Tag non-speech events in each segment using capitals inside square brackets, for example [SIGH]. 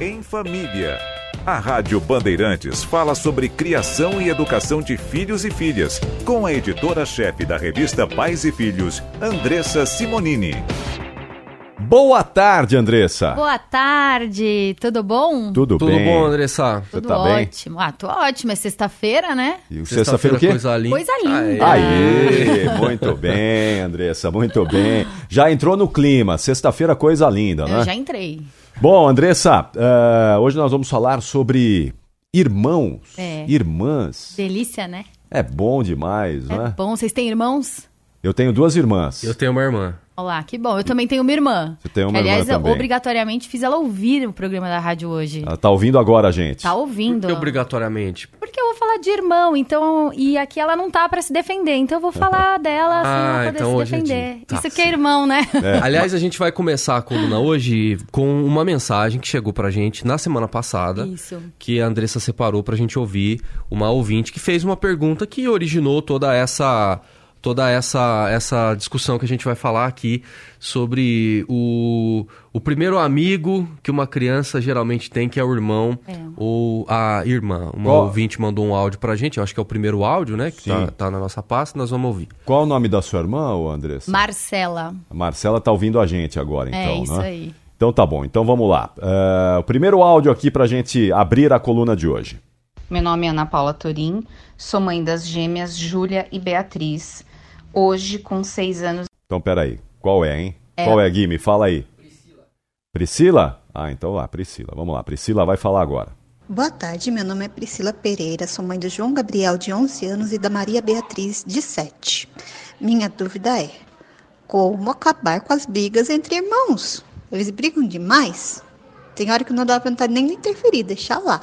em Família. A Rádio Bandeirantes fala sobre criação e educação de filhos e filhas, com a editora-chefe da revista Pais e Filhos, Andressa Simonini. Boa tarde, Andressa. Boa tarde, tudo bom? Tudo, Tudo bem? bom, Andressa? Você Tudo tá bem? ótimo. Ah, tô ótimo. É sexta-feira, né? E o sexta-feira o quê? Coisa linda. Coisa linda. Aê, muito bem, Andressa, muito bem. Já entrou no clima. Sexta-feira, coisa linda, Eu né? já entrei. Bom, Andressa, eh, hoje nós vamos falar sobre irmãos, É. irmãs. Delícia, né? É bom demais, É né? bom. Vocês têm irmãos? Eu tenho duas irmãs. Eu tenho uma irmã. Olá, que bom. Eu também tenho uma irmã. Você tem uma que, aliás, irmã também. obrigatoriamente fiz ela ouvir o programa da rádio hoje. Ela tá ouvindo agora, gente. Tá ouvindo? Por que obrigatoriamente? Porque falar de irmão, então. E aqui ela não tá pra se defender, então eu vou falar dela sem Ah, ela poder então se é defender. dia. Tá, Isso aqui é irmão, né? [LAUGHS] Aliás, a gente vai começar a coluna hoje com uma mensagem que chegou pra gente na semana passada. Isso. Que a Andressa separou pra gente ouvir uma ouvinte que fez uma pergunta que originou toda essa toda essa essa discussão que a gente vai falar aqui sobre o, o primeiro amigo que uma criança geralmente tem, que é o irmão É. ou a irmã. Uma Qual- ouvinte mandou um áudio pra gente, eu acho que é o primeiro áudio, né? Que tá, tá na nossa pasta, nós vamos ouvir. Qual o nome da sua irmã, Andressa? Marcela. A Marcela tá ouvindo a gente agora, então, é isso né? aí. Então tá bom, então vamos lá. Eh, o primeiro áudio aqui pra gente abrir a coluna de hoje. Meu nome é Ana Paula Torim, sou mãe das gêmeas Júlia e Beatriz. Hoje, com seis anos, Então, peraí. Qual é, hein? Qual é, Gui? Me fala aí. Priscila. Priscila? Ah, então lá, Priscila. Vamos lá, Priscila vai falar agora. Boa tarde, meu nome é Priscila Pereira, sou mãe do João Gabriel, de 11 anos, e da Maria Beatriz, de 7. Minha dúvida é: como acabar com as brigas entre irmãos? Eles brigam demais? Tem hora que não dá vontade nem de interferir, deixar lá.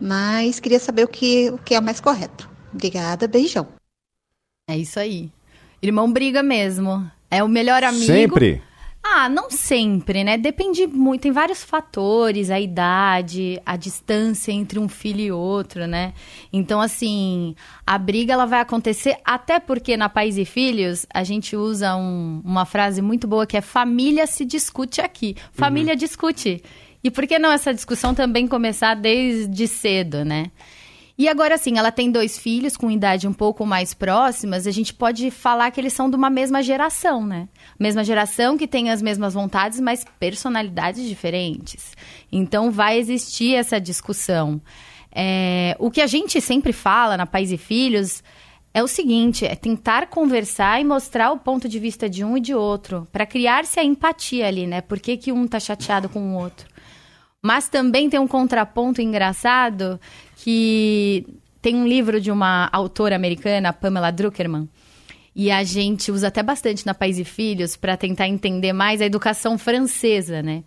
Mas queria saber o que, o que é mais correto. Obrigada, beijão. É isso aí. Irmão briga mesmo. É o melhor amigo. Sempre? Ah, não sempre, né? Depende muito, tem vários fatores, a idade, a distância entre um filho e outro, né? Então, assim, a briga ela vai acontecer até porque na Pais e Filhos a gente usa um- uma frase muito boa que é família se discute aqui. Família discute. E por que não essa discussão também começar desde cedo, né? E agora, assim, ela tem dois filhos com idade um pouco mais próximas, a gente pode falar que eles são de uma mesma geração, né? Mesma geração que tem as mesmas vontades, mas personalidades diferentes. Então, vai existir essa discussão. É, o que a gente sempre fala na Pais e Filhos é o seguinte: é tentar conversar e mostrar o ponto de vista de um e de outro, para criar-se a empatia ali, né? Por que, que um tá chateado com o outro? Mas também tem um contraponto engraçado que tem um livro de uma autora americana, Pamela Druckerman, e a gente usa até bastante na Pais e Filhos para tentar entender mais a educação francesa, né?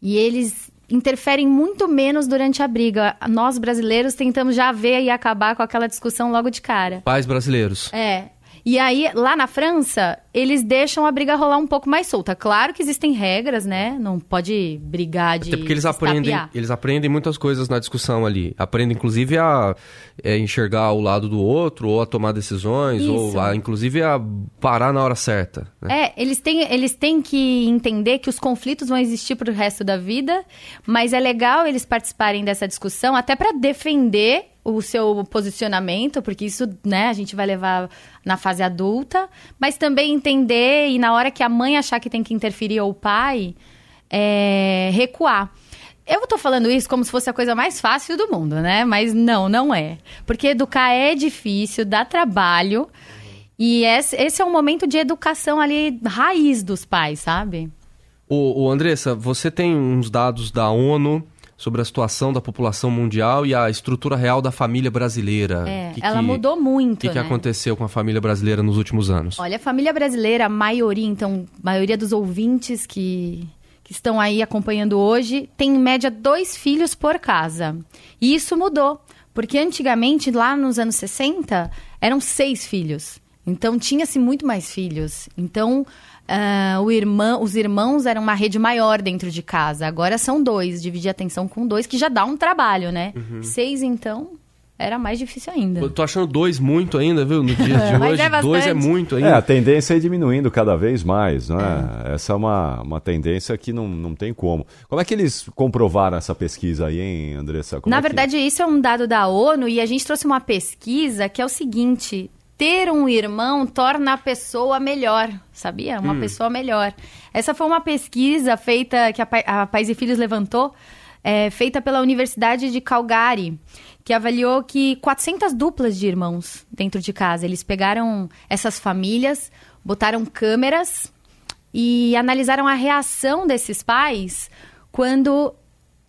E eles interferem muito menos durante a briga. Nós brasileiros tentamos já ver e acabar com aquela discussão logo de cara. Pais brasileiros. É. E aí, lá na França, eles deixam a briga rolar um pouco mais solta. Claro que existem regras, né? Não pode brigar de. Até porque eles aprendem, eles aprendem muitas coisas na discussão ali. Aprendem, inclusive, a é, enxergar o lado do outro, ou a tomar decisões, Isso. ou a, inclusive a parar na hora certa. né? É, eles têm, eles têm que entender que os conflitos vão existir pro resto da vida, mas é legal eles participarem dessa discussão até para defender o seu posicionamento, porque isso, né, a gente vai levar na fase adulta, mas também entender e na hora que a mãe achar que tem que interferir ou o pai, é, recuar. Eu tô falando isso como se fosse a coisa mais fácil do mundo, né? Mas não, não é. Porque educar é difícil, dá trabalho. E esse, é um momento de educação ali, raiz dos pais, sabe? Ô, Andressa, você tem uns dados da ONU sobre a situação da população mundial e a estrutura real da família brasileira. É, Que ela que- mudou muito, O que, que né? aconteceu com a família brasileira nos últimos anos? Olha, a família brasileira, a maioria, então, a maioria dos ouvintes que, que estão aí acompanhando hoje, tem em média dois filhos por casa. E isso mudou, porque antigamente, lá nos anos 60, eram seis filhos. Então, tinha-se muito mais filhos. Então, ah, o irmão, os irmãos eram uma rede maior dentro de casa. Agora são dois, dividir a atenção com dois, que já dá um trabalho, né? Seis, então, era mais difícil ainda. Eu tô achando dois muito ainda, viu? No dia [LAUGHS] de Mas hoje, é dois é muito É, ainda. a tendência é ir diminuindo cada vez mais, né? Essa é uma, uma tendência que não, não tem como. Como é que eles comprovaram essa pesquisa aí, hein, Andressa? Como Na é que- verdade, isso é um dado da ONU e a gente trouxe uma pesquisa que é o seguinte: ter um irmão torna a pessoa melhor, sabia? Uma pessoa melhor. Essa foi uma pesquisa feita que a, a Pais e Filhos levantou, é, feita pela Universidade de Calgary, que avaliou que 400 duplas de irmãos dentro de casa. Eles pegaram essas famílias, botaram câmeras e analisaram a reação desses pais quando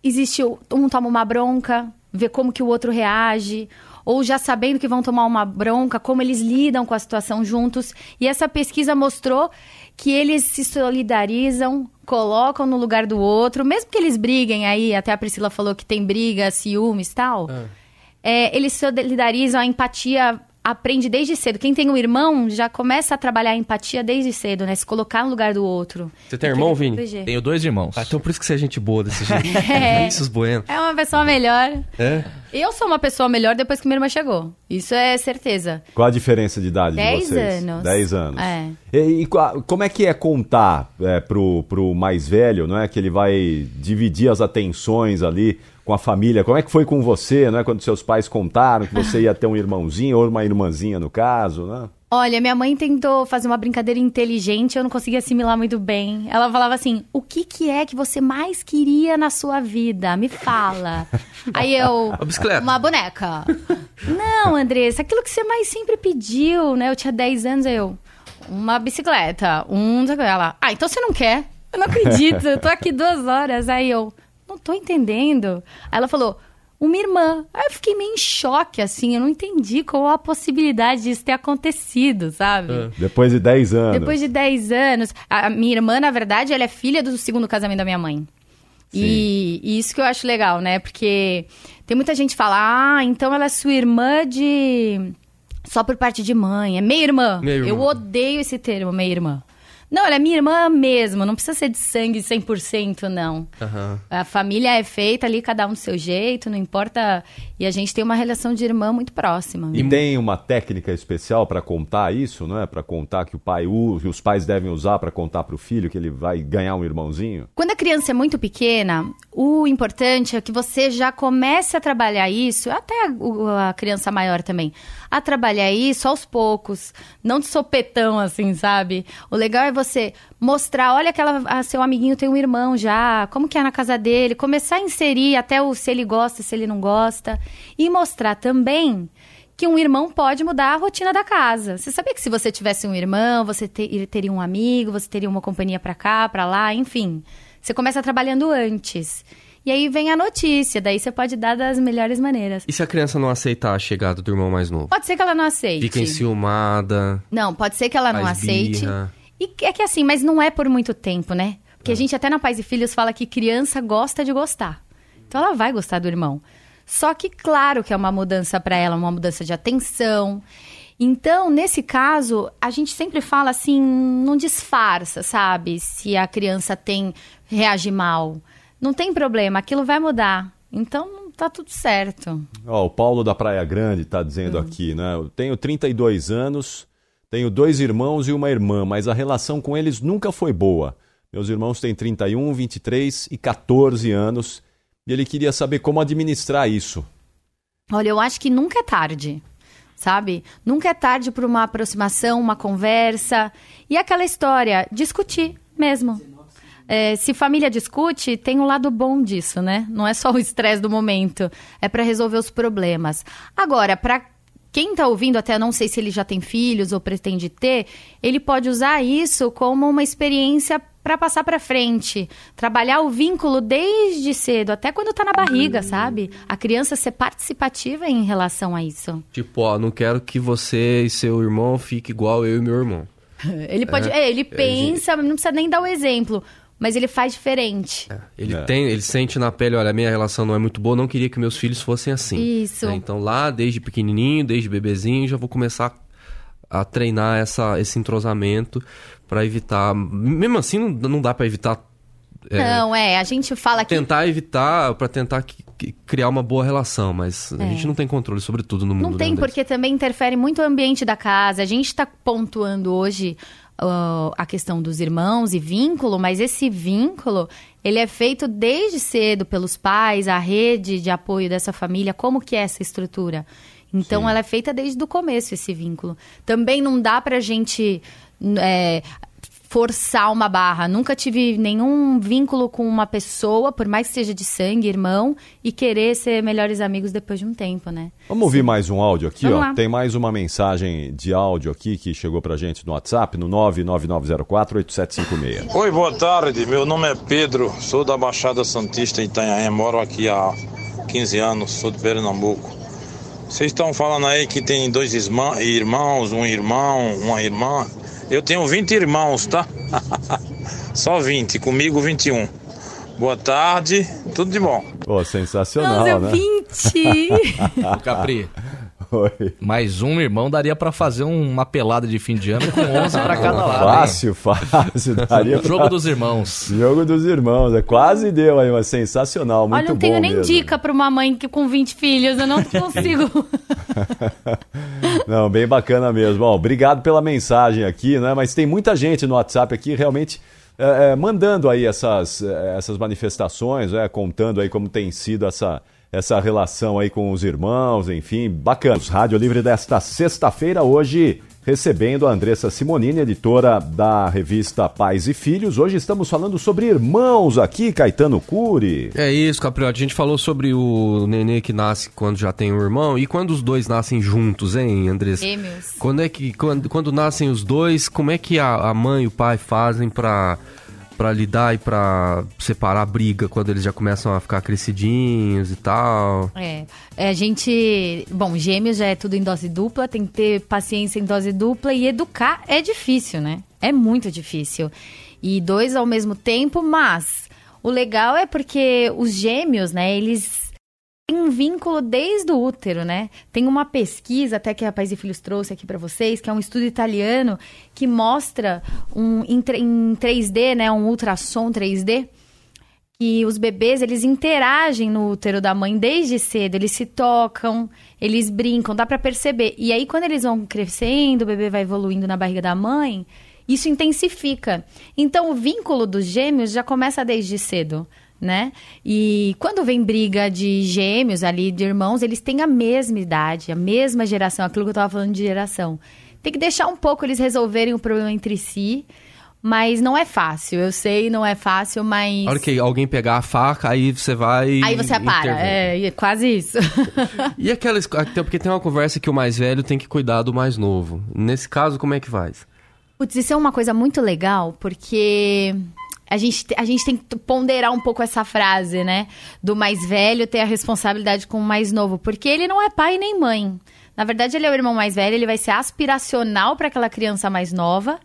existe o- um toma uma bronca, vê como que o outro reage, ou já sabendo que vão tomar uma bronca, como eles lidam com a situação juntos. E essa pesquisa mostrou que eles se solidarizam, colocam no lugar do outro, mesmo que eles briguem aí, até a Priscila falou que tem briga, ciúmes e tal. É, eles se solidarizam, a empatia aprende desde cedo. Quem tem um irmão já começa a trabalhar a empatia desde cedo, né? Se colocar no lugar do outro. Você tem irmão, Vini? Proteger. Tenho dois irmãos. Ah, então por isso que você é gente boa desse jeito. [LAUGHS] É. Vinícius Bueno. É uma pessoa melhor. É? Eu sou uma pessoa melhor depois que minha irmã chegou. Isso é certeza. Qual a diferença de idade Dez de vocês? anos. 10 anos. É. E, e como é que é contar é, pro, pro mais velho, não é? Que ele vai dividir as atenções ali com a família. Como é que foi com você, não é? Quando seus pais contaram que você ia ter um irmãozinho ou uma irmãzinha, no caso, né? Olha, minha mãe tentou fazer uma brincadeira inteligente, eu não conseguia assimilar muito bem. Ela falava assim: "O que que é que você mais queria na sua vida? Me fala". [LAUGHS] Aí eu, A bicicleta. uma boneca. [LAUGHS] não, Andressa, aquilo que você mais sempre pediu, né? Eu tinha 10 anos, aí eu, uma bicicleta, um, ela, ah, então você não quer? Eu não acredito, eu tô aqui duas horas. Aí eu, não tô entendendo. Aí ela falou, uma irmã. Aí eu fiquei meio em choque, assim, eu não entendi qual a possibilidade disso ter acontecido, sabe? É. Depois de 10 anos. Depois de 10 anos. A minha irmã, na verdade, ela é filha do segundo casamento da minha mãe. E, e isso que eu acho legal, né? Porque tem muita gente que fala, ah, então ela é sua irmã de. Só por parte de mãe. É meia irmã. Meia-irmã. Eu odeio esse termo, meia irmã. Não, ela é minha irmã mesmo. Não precisa ser de sangue 100%, não. Aham. A família é feita ali, cada um do seu jeito, não importa. E a gente tem uma relação de irmã muito próxima. E tem uma técnica especial para contar isso, não é? Para contar que o pai usa, que os pais devem usar para contar para o filho que ele vai ganhar um irmãozinho. Quando a criança é muito pequena, o importante é que você já comece a trabalhar isso, até a criança maior também, a trabalhar isso aos poucos, não de sopetão assim, sabe? O legal é você mostrar, olha que ela, a seu amiguinho tem um irmão já, como que é na casa dele, começar a inserir até o se ele gosta, se ele não gosta, e mostrar também que um irmão pode mudar a rotina da casa. Você sabia que se você tivesse um irmão, você te- teria um amigo, você teria uma companhia pra cá, pra lá, enfim. Você começa trabalhando antes. E aí vem a notícia, daí você pode dar das melhores maneiras. E se a criança não aceitar a chegada do irmão mais novo? Pode ser que ela não aceite. Fica enciumada. Não, pode ser que ela não aceite. birra. E é que assim, mas não é por muito tempo, né? Porque a gente até na Pais e Filhos fala que criança gosta de gostar. Então ela vai gostar do irmão. Só que claro que é uma mudança para ela, uma mudança de atenção. Então, nesse caso, a gente sempre fala assim, não disfarça, sabe? Se a criança tem reage mal, não tem problema, aquilo vai mudar. Então, tá tudo certo. Ó, o Paulo da Praia Grande está dizendo aqui, né? Eu tenho 32 anos, tenho dois irmãos e uma irmã, mas a relação com eles nunca foi boa. Meus irmãos têm 31, 23 e 14 anos e ele queria saber como administrar isso. Olha, eu acho que nunca é tarde, sabe? Nunca é tarde para uma aproximação, uma conversa. E aquela história, discutir mesmo. É, se família discute, tem um lado bom disso, né? Não é só o estresse do momento, é para resolver os problemas. Agora, para quem tá ouvindo, até não sei se ele já tem filhos ou pretende ter, ele pode usar isso como uma experiência para passar para frente, trabalhar o vínculo desde cedo, até quando tá na barriga, sabe? A criança ser participativa em relação a isso. Tipo, ó, não quero que você e seu irmão fiquem igual eu e meu irmão. [LAUGHS] Ele pode, é, ele pensa, não precisa nem dar o exemplo, mas ele faz diferente. Ele É. tem, ele sente na pele, olha, a minha relação não é muito boa, não queria que meus filhos fossem assim. Isso. Né? Então lá, desde pequenininho, desde bebezinho, já vou começar a treinar essa, esse entrosamento pra evitar. Mesmo assim, não, não dá pra evitar. é, Não, é, a gente fala que tentar evitar, pra tentar que, criar uma boa relação, mas a gente não tem controle sobre tudo no mundo. É. Não tem, né, porque também interfere muito o ambiente da casa. A gente está pontuando hoje uh, a questão dos irmãos e vínculo, mas esse vínculo, ele é feito desde cedo pelos pais, a rede de apoio dessa família, como que é essa estrutura. Então, Sim. ela é feita desde o começo, esse vínculo. Também não dá pra gente... é, forçar uma barra. Nunca tive nenhum vínculo com uma pessoa, por mais que seja de sangue, irmão, e querer ser melhores amigos depois de um tempo, né? Vamos ouvir mais um áudio aqui, Vamos ó. lá. Tem mais uma mensagem de áudio aqui que chegou pra gente no WhatsApp, no 999048756. Oi, boa tarde. Meu nome é Pedro, sou da Baixada Santista em Itanhaém, moro aqui há 15 anos, sou de Pernambuco. Vocês estão falando aí que tem dois irmãos, um irmão, uma irmã. Eu tenho 20 irmãos, tá? [LAUGHS] Só 20, comigo 21. Boa tarde, tudo de bom. Pô, sensacional, Nossa, né? 20! Ô, [LAUGHS] Capri, Oi. mais um irmão daria pra fazer um- uma pelada de fim de ano com [LAUGHS] 11 pra cada lado. hein? Fácil, fácil. Daria jogo pra- dos irmãos. Jogo dos irmãos, é quase deu aí, mas sensacional, muito Olha, não bom tenho nem mesmo. dica pra uma mãe que com 20 filhos, eu não [LAUGHS] consigo. Não, bem bacana mesmo. Bom, obrigado pela mensagem aqui, né? Mas tem muita gente no WhatsApp aqui realmente é, é, mandando aí essas, é, essas manifestações, né? contando aí como tem sido essa, essa relação aí com os irmãos, enfim, bacana. Rádio Livre desta sexta-feira, hoje recebendo a Andressa Simonini, editora da revista Pais e Filhos. Hoje estamos falando sobre irmãos aqui, Caetano Cury. É isso, Capriotti. A gente falou sobre o nenê que nasce quando já tem um irmão e quando os dois nascem juntos, hein, Andressa? Gêmeos. Quando é que quando, quando nascem os dois, como é que a, a mãe e o pai fazem pra para lidar e pra separar a briga quando eles já começam a ficar crescidinhos e tal? É, é, a gente. Bom, gêmeos já é tudo em dose dupla, tem que ter paciência em dose dupla e educar é difícil, né? É muito difícil. E dois ao mesmo tempo, mas o legal é porque os gêmeos, né, eles têm um vínculo desde o útero, né? Tem uma pesquisa até que a Pais e Filhos trouxe aqui pra vocês, que é um estudo italiano que mostra um em, em 3D, né, um ultrassom 3D que os bebês eles interagem no útero da mãe desde cedo, eles se tocam, eles brincam, dá pra perceber. E aí quando eles vão crescendo, o bebê vai evoluindo na barriga da mãe, isso intensifica. Então o vínculo dos gêmeos já começa desde cedo, né? E quando vem briga de gêmeos ali, de irmãos, eles têm a mesma idade, a mesma geração, aquilo que eu tava falando de geração. Tem que deixar um pouco eles resolverem o problema entre si. Mas não é fácil, eu sei, não é fácil, mas. A hora que alguém pegar a faca, aí você vai. Aí você para, é, é quase isso. [LAUGHS] E aquela. es- até Porque tem uma conversa que o mais velho tem que cuidar do mais novo. Nesse caso, como é que faz? Putz, isso é uma coisa muito legal, porque a gente, te- a gente tem que ponderar um pouco essa frase, né? Do mais velho ter a responsabilidade com o mais novo, porque ele não é pai nem mãe. Na verdade, ele é o irmão mais velho, ele vai ser aspiracional para aquela criança mais nova,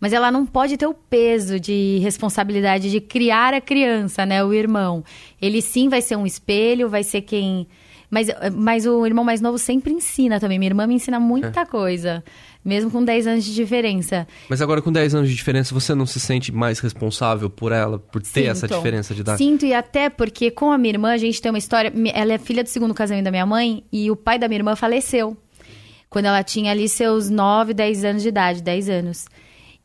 mas ela não pode ter o peso de responsabilidade de criar a criança, né? O irmão. Ele sim vai ser um espelho, vai ser quem. Mas, mas o irmão mais novo sempre ensina também. Minha irmã me ensina muita coisa, mesmo com 10 anos de diferença. Mas agora, com 10 anos de diferença, você não se sente mais responsável por ela, por ter essa Sinto. diferença de idade? Sinto, e até porque com a minha irmã a gente tem uma história. Ela é filha do segundo casamento da minha mãe e o pai da minha irmã faleceu. Quando ela tinha ali seus 9, 10 anos de idade, 10 anos.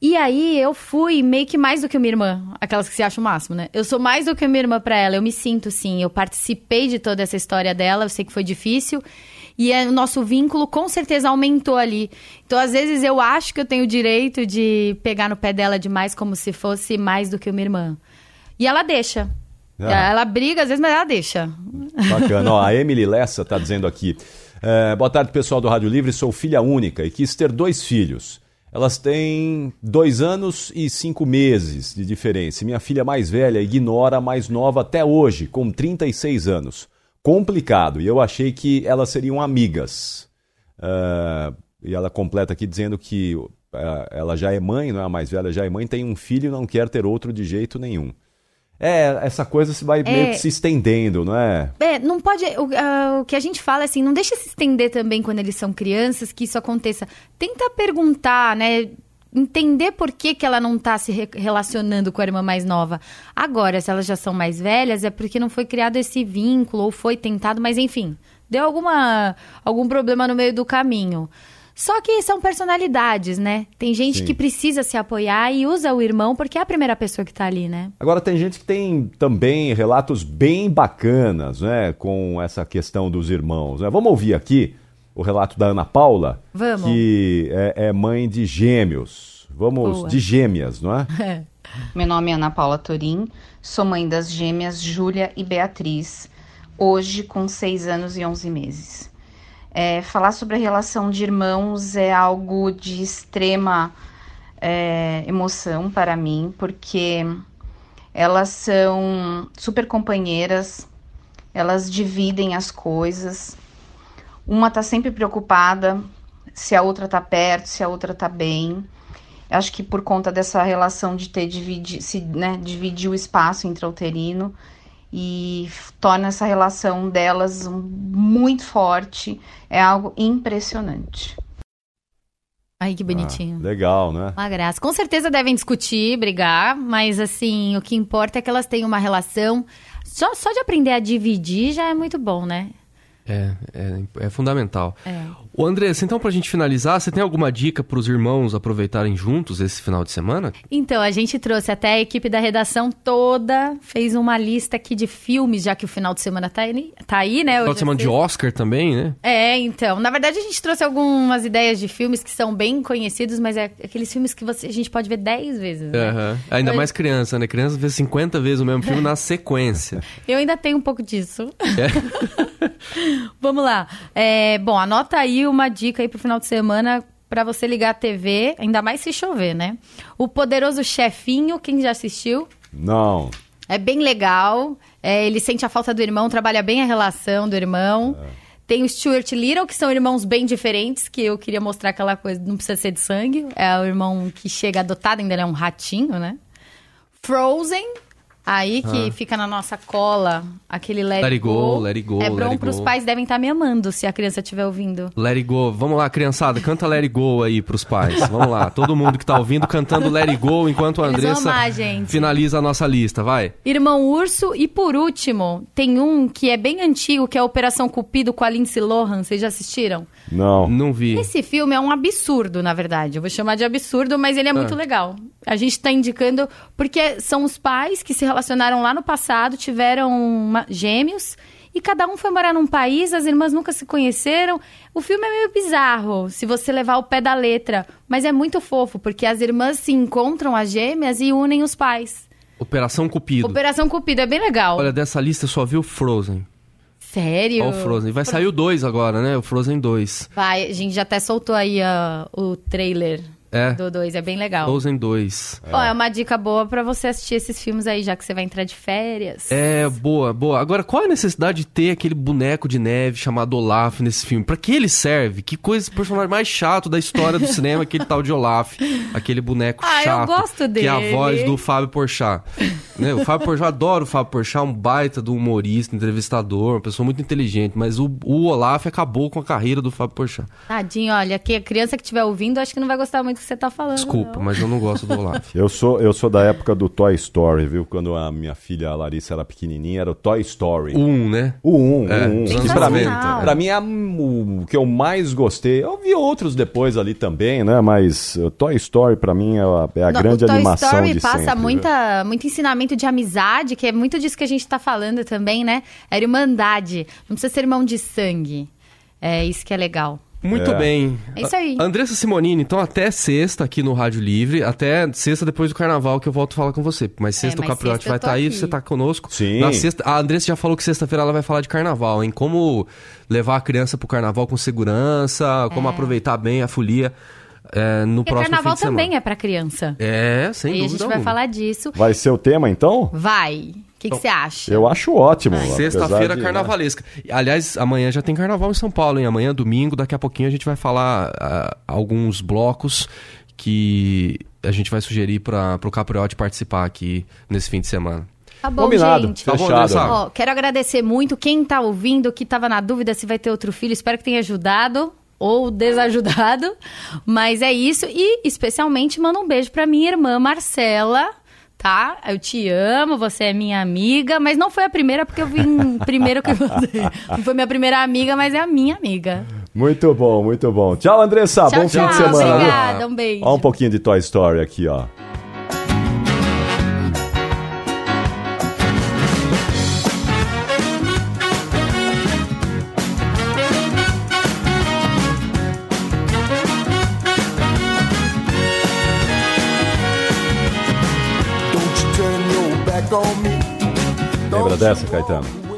E aí eu fui meio que mais do que minha irmã, aquelas que se acham o máximo, né? Eu sou mais do que minha irmã pra ela, eu me sinto sim. Eu participei de toda essa história dela, eu sei que foi difícil. E é, o nosso vínculo com certeza aumentou ali. Então, às vezes, eu acho que eu tenho o direito de pegar no pé dela demais, como se fosse mais do que minha irmã. E ela deixa. Ah. Ela briga, às vezes, mas ela deixa. Bacana. Ó, a [LAUGHS] Emily Lessa está dizendo aqui. é, boa tarde, pessoal do Rádio Livre. Sou filha única e quis ter dois filhos. Elas têm dois anos e cinco meses de diferença. Minha filha mais velha ignora a mais nova até hoje, com 36 anos. Complicado. E eu achei que elas seriam amigas. É, e ela completa aqui dizendo que é, ela já é mãe, não é a mais velha, já é mãe, tem um filho e não quer ter outro de jeito nenhum. É, essa coisa se vai meio que se estendendo, não é? É, não pode. O, ah, o que a gente fala é assim, não deixa se estender também quando eles são crianças que isso aconteça. Tenta perguntar, né? entender por que, que ela não tá se re- relacionando com a irmã mais nova. Agora, se elas já são mais velhas, é porque não foi criado esse vínculo ou foi tentado, mas enfim, deu alguma algum problema no meio do caminho. Só que são personalidades, né? Tem gente Sim. que precisa se apoiar e usa o irmão porque é a primeira pessoa que tá ali, né? Agora tem gente que tem também relatos bem bacanas, né, com essa questão dos irmãos. né? Vamos ouvir aqui o relato da Ana Paula, Vamos. que é, é mãe de gêmeos. Vamos Boa. de gêmeas, não é? [LAUGHS] Meu nome é Ana Paula Torim, sou mãe das gêmeas Júlia e Beatriz, hoje com 6 anos e 11 meses. É, falar sobre a relação de irmãos é algo de extrema é, emoção para mim, porque elas são super companheiras, elas dividem as coisas, uma tá sempre preocupada se a outra tá perto, se a outra tá bem. Acho que por conta dessa relação de ter dividi se né, dividir o espaço intrauterino e torna essa relação delas muito forte, é algo impressionante. Ai, que bonitinho. Ah, legal, né? Uma graça. Com certeza devem discutir, brigar, mas assim, o que importa é que elas tenham uma relação. Só, só de aprender a dividir já é muito bom, né? É, é, é fundamental. É. O Andressa, então pra gente finalizar, você tem alguma dica pros irmãos aproveitarem juntos esse final de semana? Então, a gente trouxe até a equipe da redação toda, fez uma lista aqui de filmes, já que o final de semana tá aí, tá aí né? Final de é semana de sexta. Oscar também, né? É, então. Na verdade, a gente trouxe algumas ideias de filmes que são bem conhecidos, mas é aqueles filmes que você, a gente pode ver 10 vezes. Né? Aham. Ainda mais criança, né? Criança vê 50 vezes o mesmo filme na [LAUGHS] sequência. Eu ainda tenho um pouco disso. [LAUGHS] Vamos lá. É, bom, anota aí uma dica aí pro final de semana pra você ligar a TV, ainda mais se chover, né? O Poderoso Chefinho, quem já assistiu? Não. É bem legal. É, ele sente a falta do irmão, trabalha bem a relação do irmão. Tem o Stuart Little, que são irmãos bem diferentes, que eu queria mostrar aquela coisa, não precisa ser de sangue. É o irmão que chega adotado, ainda ele é um ratinho, né? Frozen, aí que fica na nossa cola, aquele Let, Let It It Go, Let It Go, É bom pros Go. pais, devem estar me amando se a criança estiver ouvindo. Let It Go. Vamos lá, criançada, canta Let It Go aí pros pais. Vamos lá, todo mundo que tá ouvindo cantando Let It Go enquanto a Andressa amar, finaliza a nossa lista, vai. Irmão Urso e por último, tem um que é bem antigo, que é a Operação Cupido com a Lindsay Lohan. Vocês já assistiram? Não. Não vi. Esse filme é um absurdo, na verdade. Eu vou chamar de absurdo, mas ele é muito legal. A gente tá indicando porque são os pais que se relacionaram lá no passado, tiveram uma- gêmeos e cada um foi morar num país, as irmãs nunca se conheceram. O filme é meio bizarro, se você levar o pé da letra, mas é muito fofo porque as irmãs se encontram as gêmeas e unem os pais. Operação Cupido. Operação Cupido é bem legal. Olha, dessa lista eu só vi o Frozen. Sério? Ó o Frozen. Vai sair o 2 agora, né? O Frozen 2. Vai, a gente já até soltou aí ah, o trailer É. do 2, é bem legal. Frozen 2. Ó, é uma dica boa pra você assistir esses filmes aí, já que você vai entrar de férias. É, boa, boa. Agora, qual é a necessidade de ter aquele boneco de neve chamado Olaf nesse filme? Pra que ele serve? Que coisa, personagem mais chato da história do [LAUGHS] cinema, aquele tal de Olaf. Aquele boneco Ah, eu chato. gosto Que é a dele. voz do Fábio Porchat. né? O Fábio Porchat, eu adoro o Fábio Porchat, um baita do humorista, entrevistador, uma pessoa muito inteligente. Mas o, o Olaf acabou com a carreira do Fábio Porchat. Tadinho, olha, que a criança que estiver ouvindo, acho que não vai gostar muito que você tá falando. Desculpa, não. mas eu não gosto do Olaf. [LAUGHS] Eu sou, eu sou da época do Toy Story, viu? Quando a minha filha Larissa era pequenininha, era o Toy Story. O 1, né? O 1, É, o 1. dos Que pra mim, 90, pra mim é o que eu mais gostei. Eu vi outros depois ali também, né? Mas o Toy Story pra mim é a, é a Não, grande o Toy animação Story de passa sempre. viu? muita, muito ensinamento de amizade, que é muito disso que a gente tá falando também, né? É irmandade. Não precisa ser irmão de sangue. É isso que é legal. Muito É. bem. É isso aí. A- Andressa Simonini, então até sexta aqui no Rádio Livre, até sexta depois do carnaval que eu volto a falar com você. Mas sexta É, o mas Capriote sexta vai estar aí, aqui. você tá conosco. Sim. Na sexta, a Andressa já falou que sexta-feira ela vai falar de carnaval, hein? Como levar a criança pro carnaval com segurança, como aproveitar bem a folia é, no Porque próximo carnaval fim de semana. também é pra criança. É, sem e a dúvida gente vai alguma. falar disso. Vai ser o tema, então? Vai. O que que você acha? Eu acho ótimo. Sexta-feira de- né? carnavalesca. Aliás, amanhã já tem carnaval em São Paulo, hein? Amanhã, domingo, daqui a pouquinho a gente vai falar ah, alguns blocos que a gente vai sugerir para o Capriote participar aqui nesse fim de semana. Tá bom, Combinado. gente. Tá bom? Ó, quero agradecer muito quem tá ouvindo, que tava na dúvida se vai ter outro filho. Espero que tenha ajudado. ou desajudado, mas é isso. E especialmente mando um beijo pra minha irmã Marcela, tá? Eu te amo, você é minha amiga, mas não foi a primeira porque eu vim [LAUGHS] primeiro que você. Não foi minha primeira amiga, mas é a minha amiga. Muito bom, muito bom. Tchau, Andressa. Tchau, bom tchau. fim de semana. Obrigada, um beijo. Olha um pouquinho de Toy Story aqui, ó. Dessa, Caetano?